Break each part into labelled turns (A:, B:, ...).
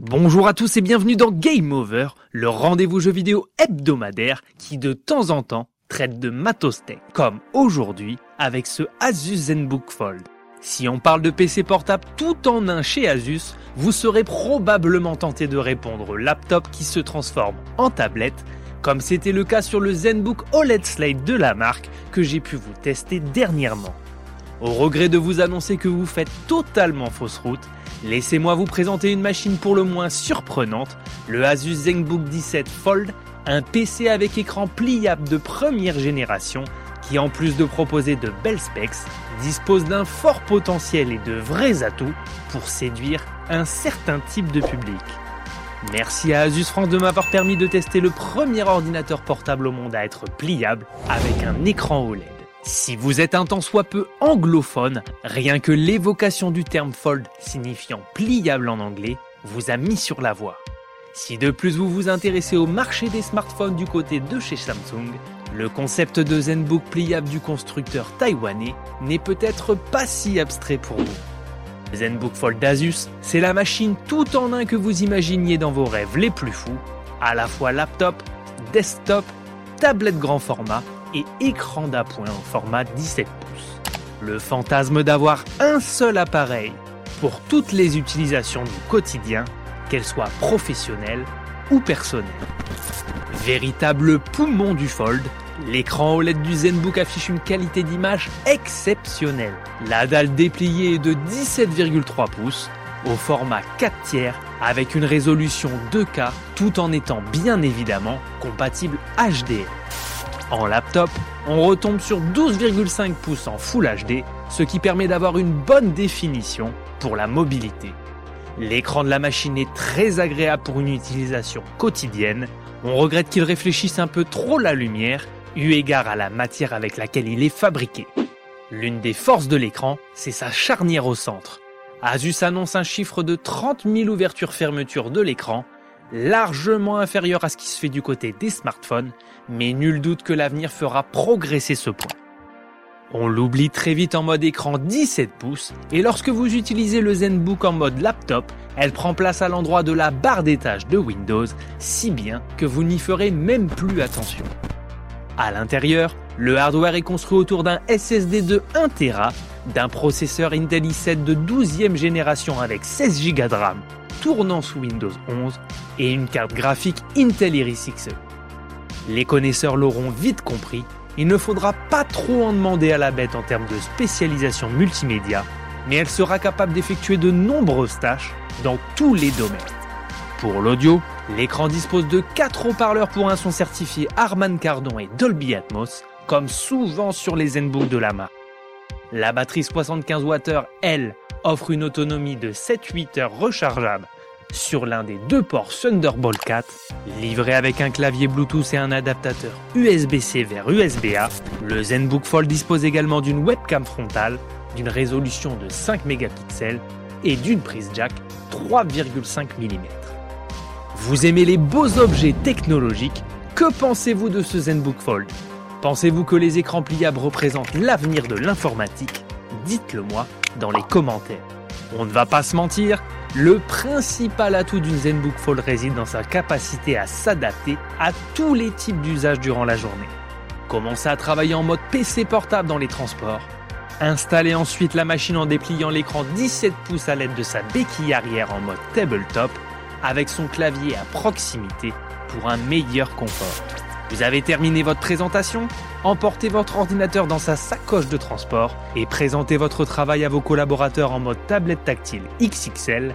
A: Bonjour à tous et bienvenue dans Game Over, le rendez-vous jeu vidéo hebdomadaire qui de temps en temps traite de matos tech, comme aujourd'hui avec ce Asus ZenBook Fold. Si on parle de PC portable tout en un chez Asus, vous serez probablement tenté de répondre laptop qui se transforme en tablette, comme c'était le cas sur le ZenBook OLED Slate de la marque que j'ai pu vous tester dernièrement. Au regret de vous annoncer que vous faites totalement fausse route, laissez-moi vous présenter une machine pour le moins surprenante, le Asus ZenBook 17 Fold, un PC avec écran pliable de première génération qui en plus de proposer de belles specs, dispose d'un fort potentiel et de vrais atouts pour séduire un certain type de public. Merci à Asus France de m'avoir permis de tester le premier ordinateur portable au monde à être pliable avec un écran OLED. Si vous êtes un tant soit peu anglophone, rien que l'évocation du terme fold signifiant pliable en anglais vous a mis sur la voie. Si de plus vous vous intéressez au marché des smartphones du côté de chez Samsung, le concept de ZenBook pliable du constructeur taïwanais n'est peut-être pas si abstrait pour vous. ZenBook Fold d'Asus, c'est la machine tout en un que vous imaginiez dans vos rêves les plus fous, à la fois laptop, desktop, tablette grand format et écran d'appoint en format 17 pouces. Le fantasme d'avoir un seul appareil pour toutes les utilisations du quotidien, qu'elles soient professionnelles ou personnelles. Véritable poumon du Fold, l'écran OLED du ZenBook affiche une qualité d'image exceptionnelle. La dalle dépliée est de 17,3 pouces au format 4 tiers avec une résolution 2K tout en étant bien évidemment compatible HDR. En laptop, on retombe sur 12,5 pouces en Full HD, ce qui permet d'avoir une bonne définition pour la mobilité. L'écran de la machine est très agréable pour une utilisation quotidienne. On regrette qu'il réfléchisse un peu trop la lumière, eu égard à la matière avec laquelle il est fabriqué. L'une des forces de l'écran, c'est sa charnière au centre. Asus annonce un chiffre de 30 000 ouvertures-fermetures de l'écran, largement inférieur à ce qui se fait du côté des smartphones, mais nul doute que l'avenir fera progresser ce point. On l'oublie très vite en mode écran 17 pouces, et lorsque vous utilisez le ZenBook en mode laptop, elle prend place à l'endroit de la barre d'étage de Windows, si bien que vous n'y ferez même plus attention. À l'intérieur, le hardware est construit autour d'un SSD de 1 Tera, d'un processeur Intel i7 de 12e génération avec 16 Go de RAM, tournant sous Windows 11, et une carte graphique Intel Iris Xe. Les connaisseurs l'auront vite compris, il ne faudra pas trop en demander à la bête en termes de spécialisation multimédia, mais elle sera capable d'effectuer de nombreuses tâches dans tous les domaines. Pour l'audio, l'écran dispose de 4 haut-parleurs pour un son certifié Harman Kardon et Dolby Atmos, comme souvent sur les ZenBook de la marque. La batterie 75 Wh, elle, offre une autonomie de 7-8 heures rechargeable sur l'un des deux ports Thunderbolt 4, livré avec un clavier Bluetooth et un adaptateur USB-C vers USB-A. Le ZenBook Fold dispose également d'une webcam frontale, d'une résolution de 5 mégapixels et d'une prise jack 3,5 mm. Vous aimez les beaux objets technologiques? Que pensez-vous de ce ZenBook Fold? Pensez-vous que les écrans pliables représentent l'avenir de l'informatique? Dites-le moi dans les commentaires. On ne va pas se mentir, le principal atout d'une ZenBook Fold réside dans sa capacité à s'adapter à tous les types d'usages durant la journée. Commencez à travailler en mode PC portable dans les transports. Installez ensuite la machine en dépliant l'écran 17 pouces à l'aide de sa béquille arrière en mode tabletop avec son clavier à proximité pour un meilleur confort. Vous avez terminé votre présentation Emportez votre ordinateur dans sa sacoche de transport et présentez votre travail à vos collaborateurs en mode tablette tactile XXL.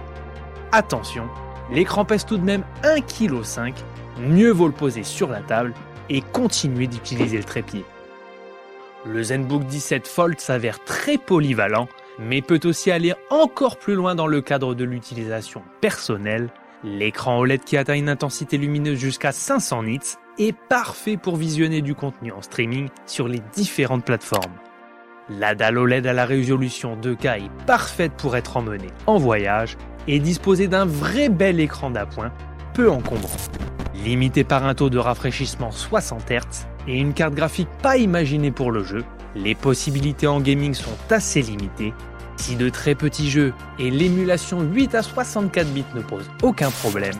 A: Attention, l'écran pèse tout de même 1,5 kg, mieux vaut le poser sur la table et continuer d'utiliser le trépied. Le ZenBook 17 Fold s'avère très polyvalent, mais peut aussi aller encore plus loin dans le cadre de l'utilisation personnelle. L'écran OLED qui atteint une intensité lumineuse jusqu'à 500 nits est parfait pour visionner du contenu en streaming sur les différentes plateformes. La dalle OLED à la résolution 2K est parfaite pour être emmenée en voyage et disposer d'un vrai bel écran d'appoint, peu encombrant. Limité par un taux de rafraîchissement 60 Hz et une carte graphique pas imaginée pour le jeu, les possibilités en gaming sont assez limitées, Si de très petits jeux et l'émulation 8 à 64 bits ne posent aucun problème,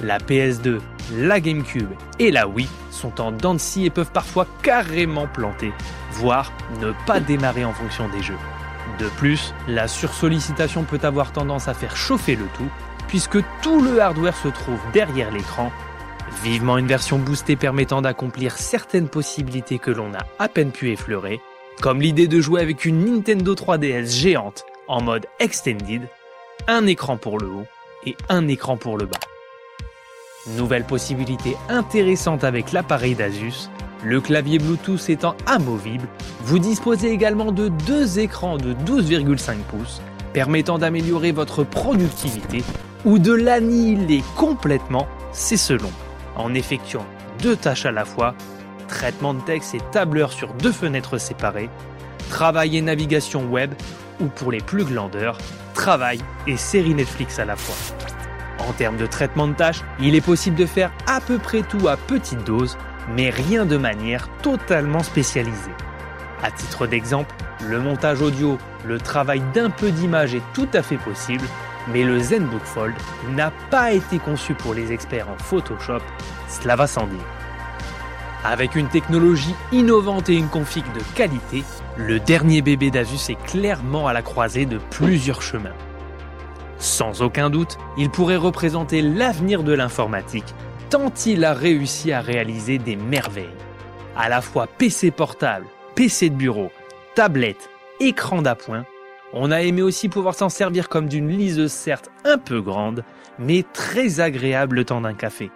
A: la PS2, la GameCube et la Wii sont en dents de scie et peuvent parfois carrément planter, voire ne pas démarrer en fonction des jeux. De plus, la sursollicitation peut avoir tendance à faire chauffer le tout, puisque tout le hardware se trouve derrière l'écran. Vivement une version boostée permettant d'accomplir certaines possibilités que l'on a à peine pu effleurer, comme l'idée de jouer avec une Nintendo 3DS géante en mode extended, un écran pour le haut et un écran pour le bas. Nouvelle possibilité intéressante avec l'appareil d'Asus, le clavier Bluetooth étant amovible, vous disposez également de deux écrans de 12,5 pouces permettant d'améliorer votre productivité ou de l'annihiler complètement, c'est selon, en effectuant deux tâches à la fois, traitement de texte et tableur sur deux fenêtres séparées, travail et navigation web ou pour les plus glandeurs, travail et série Netflix à la fois. En termes de traitement de tâches, il est possible de faire à peu près tout à petite dose, mais rien de manière totalement spécialisée. À titre d'exemple, le montage audio, le travail d'un peu d'image est tout à fait possible, mais le ZenBook Fold n'a pas été conçu pour les experts en Photoshop, cela va sans dire. Avec une technologie innovante et une config de qualité, le dernier bébé d'Asus est clairement à la croisée de plusieurs chemins. Sans aucun doute, il pourrait représenter l'avenir de l'informatique, tant il a réussi à réaliser des merveilles. À la fois PC portable, PC de bureau, tablette, écran d'appoint, on a aimé aussi pouvoir s'en servir comme d'une liseuse certes un peu grande, mais très agréable le temps d'un café.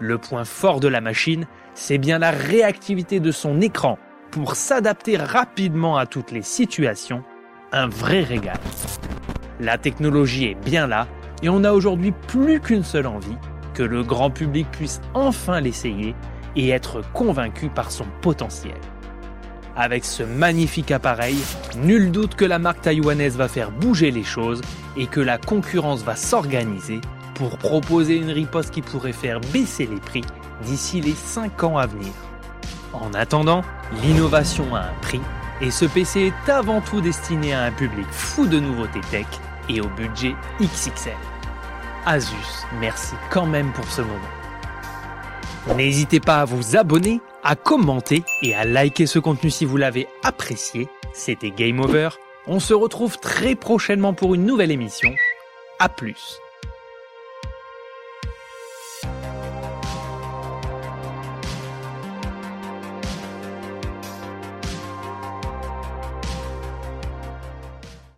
A: Le point fort de la machine, c'est bien la réactivité de son écran pour s'adapter rapidement à toutes les situations, un vrai régal. La technologie est bien là et on n'a aujourd'hui plus qu'une seule envie, que le grand public puisse enfin l'essayer et être convaincu par son potentiel. Avec ce magnifique appareil, nul doute que la marque taïwanaise va faire bouger les choses et que la concurrence va s'organiser pour proposer une riposte qui pourrait faire baisser les prix d'ici les 5 ans à venir. En attendant, l'innovation a un prix et ce PC est avant tout destiné à un public fou de nouveautés tech et au budget XXL. Asus, merci quand même pour ce moment. N'hésitez pas à vous abonner, à commenter et à liker ce contenu si vous l'avez apprécié. C'était Game Over. On se retrouve très prochainement pour une nouvelle émission. A plus.